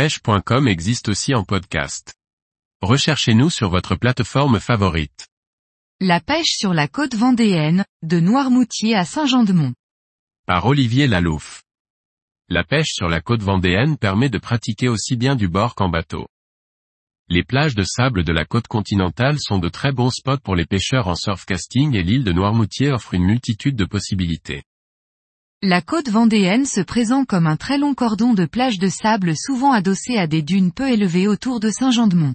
pêche.com existe aussi en podcast. Recherchez-nous sur votre plateforme favorite. La pêche sur la côte vendéenne, de Noirmoutier à Saint-Jean-de-Mont. Par Olivier Lalouf. La pêche sur la côte vendéenne permet de pratiquer aussi bien du bord qu'en bateau. Les plages de sable de la côte continentale sont de très bons spots pour les pêcheurs en surfcasting et l'île de Noirmoutier offre une multitude de possibilités. La côte vendéenne se présente comme un très long cordon de plages de sable souvent adossées à des dunes peu élevées autour de Saint-Jean-de-Mont.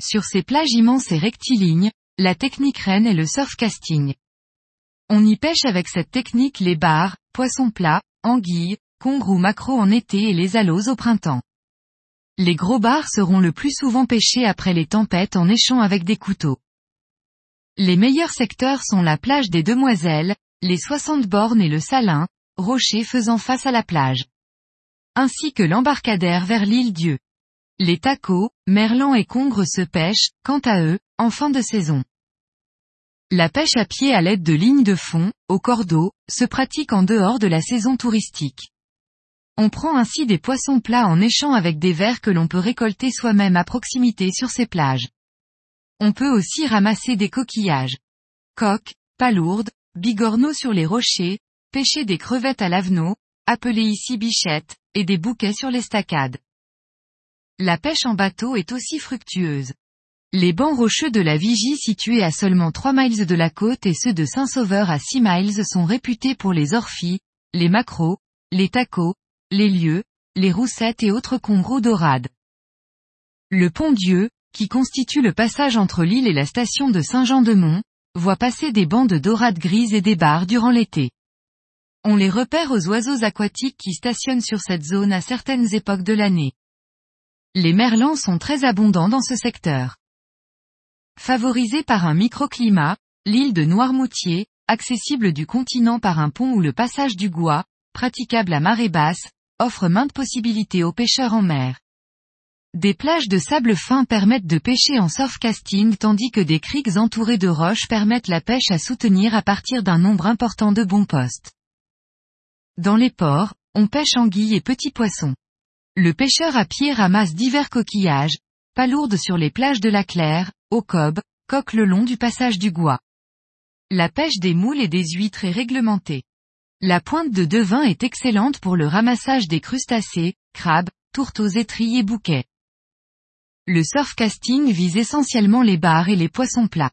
Sur ces plages immenses et rectilignes, la technique reine est le surfcasting. On y pêche avec cette technique les bars, poissons plats, anguilles, congres ou maquereaux en été et les aloes au printemps. Les gros bars seront le plus souvent pêchés après les tempêtes en échant avec des couteaux. Les meilleurs secteurs sont la plage des Demoiselles, les 60 bornes et le Salin, rochers faisant face à la plage. Ainsi que l'embarcadère vers l'île Dieu. Les tacos, merlans et congres se pêchent, quant à eux, en fin de saison. La pêche à pied à l'aide de lignes de fond, au cordeau, se pratique en dehors de la saison touristique. On prend ainsi des poissons plats en échant avec des vers que l'on peut récolter soi-même à proximité sur ces plages. On peut aussi ramasser des coquillages. Coques, palourdes, bigorneaux sur les rochers, pêcher des crevettes à l'avenot, appelées ici bichettes, et des bouquets sur l'estacade. La pêche en bateau est aussi fructueuse. Les bancs rocheux de la Vigie situés à seulement 3 miles de la côte et ceux de Saint-Sauveur à 6 miles sont réputés pour les orphies, les maquereaux, les tacos, les lieux, les roussettes et autres congros dorades. Le pont Dieu, qui constitue le passage entre l'île et la station de Saint-Jean-de-Mont, voit passer des bancs de dorades grises et des barres durant l'été. On les repère aux oiseaux aquatiques qui stationnent sur cette zone à certaines époques de l'année. Les merlans sont très abondants dans ce secteur. Favorisée par un microclimat, l'île de Noirmoutier, accessible du continent par un pont ou le passage du Gois, praticable à marée basse, offre maintes possibilités aux pêcheurs en mer. Des plages de sable fin permettent de pêcher en surfcasting tandis que des criques entourées de roches permettent la pêche à soutenir à partir d'un nombre important de bons postes. Dans les ports, on pêche anguilles et petits poissons. Le pêcheur à pied ramasse divers coquillages, palourdes sur les plages de la Claire, au cob, coque le long du passage du Gois. La pêche des moules et des huîtres est réglementée. La pointe de devin est excellente pour le ramassage des crustacés, crabes, tourteaux étris et bouquets. Le surfcasting vise essentiellement les bars et les poissons plats.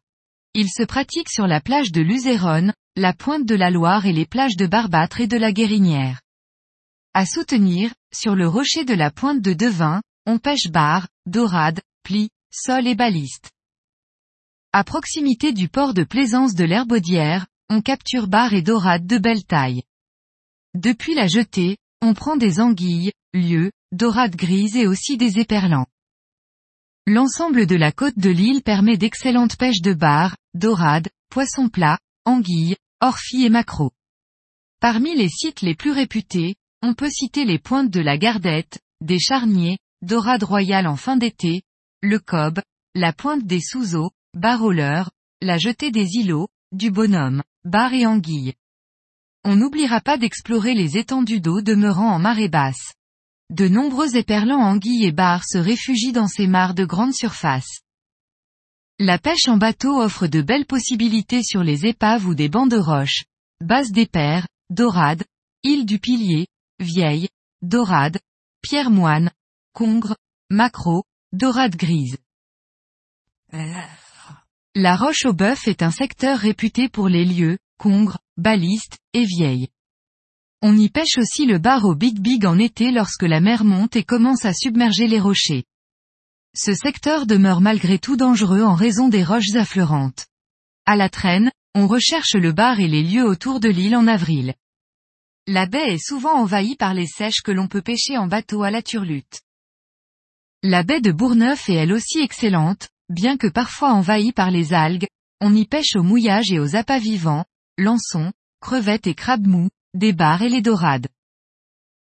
Il se pratique sur la plage de Luzéronne, la pointe de la Loire et les plages de Barbâtre et de la Guérinière. À soutenir, sur le rocher de la pointe de Devin, on pêche bar, dorade, plis, sol et baliste. À proximité du port de plaisance de l'Herbaudière, on capture bar et dorade de belle taille. Depuis la jetée, on prend des anguilles, lieux, dorades grises et aussi des éperlants. L'ensemble de la côte de l'île permet d'excellentes pêches de bar, dorades, poissons plats, anguilles, orphies et maquereaux. Parmi les sites les plus réputés, on peut citer les pointes de la Gardette, des Charniers, dorades royales en fin d'été, le Cob, la pointe des Sous-Eaux, Baroleur, la jetée des îlots, du Bonhomme, bar et anguilles. On n'oubliera pas d'explorer les étendues d'eau demeurant en marée basse. De nombreux éperlants anguilles et bars se réfugient dans ces mares de grande surface. La pêche en bateau offre de belles possibilités sur les épaves ou des bancs de roches, bases d'éper, dorades, île du pilier, vieille, dorade, pierre moine, congre, macro, dorade grise. La roche au bœuf est un secteur réputé pour les lieux, congres, balistes, et vieilles. On y pêche aussi le bar au Big Big en été lorsque la mer monte et commence à submerger les rochers. Ce secteur demeure malgré tout dangereux en raison des roches affleurantes. À la traîne, on recherche le bar et les lieux autour de l'île en avril. La baie est souvent envahie par les sèches que l'on peut pêcher en bateau à la turlute. La baie de Bourneuf est elle aussi excellente, bien que parfois envahie par les algues, on y pêche au mouillage et aux appâts vivants, lançons, crevettes et crabes mous, des bars et les dorades.